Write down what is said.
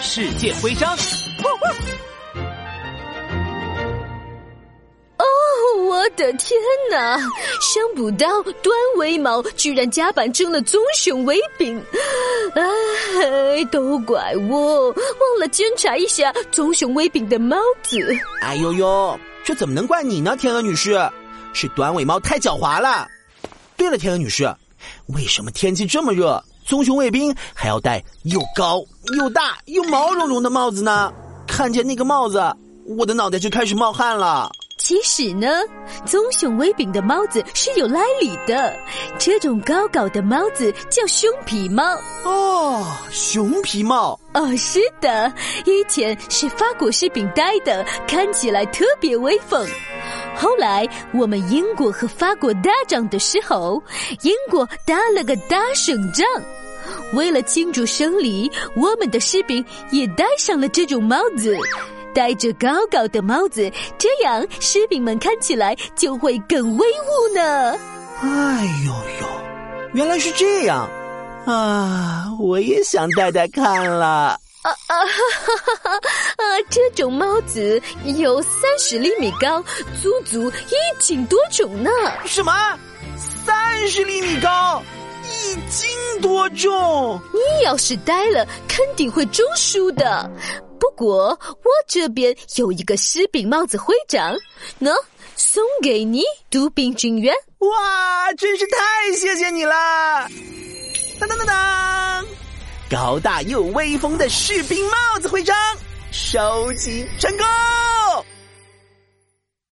世界徽章。哦，我的天哪！想不到端尾猫居然夹板成了棕熊威饼，哎，都怪我忘了检查一下棕熊威饼的帽子。哎呦呦，这怎么能怪你呢，天鹅女士？是短尾猫太狡猾了。对了，天鹅女士，为什么天气这么热？棕熊卫兵还要戴又高又大又毛茸茸的帽子呢。看见那个帽子，我的脑袋就开始冒汗了。其实呢，棕熊卫兵的帽子是有来历的。这种高高的帽子叫熊皮帽。哦，熊皮帽。哦，是的，以前是法国士兵戴的，看起来特别威风。后来我们英国和法国打仗的时候，英国打了个大胜仗。为了庆祝胜利，我们的士兵也戴上了这种帽子，戴着高高的帽子，这样士兵们看起来就会更威武呢。哎呦呦，原来是这样啊！我也想戴戴看了。啊啊哈哈哈！啊，这种帽子有三十厘米高，足足一斤多重呢。什么？三十厘米高？一斤多重？你要是呆了，肯定会中暑的。不过我这边有一个士兵帽子徽章，喏，送给你，独兵军员。哇，真是太谢谢你了！当当当当，高大又威风的士兵帽子徽章，收集成功。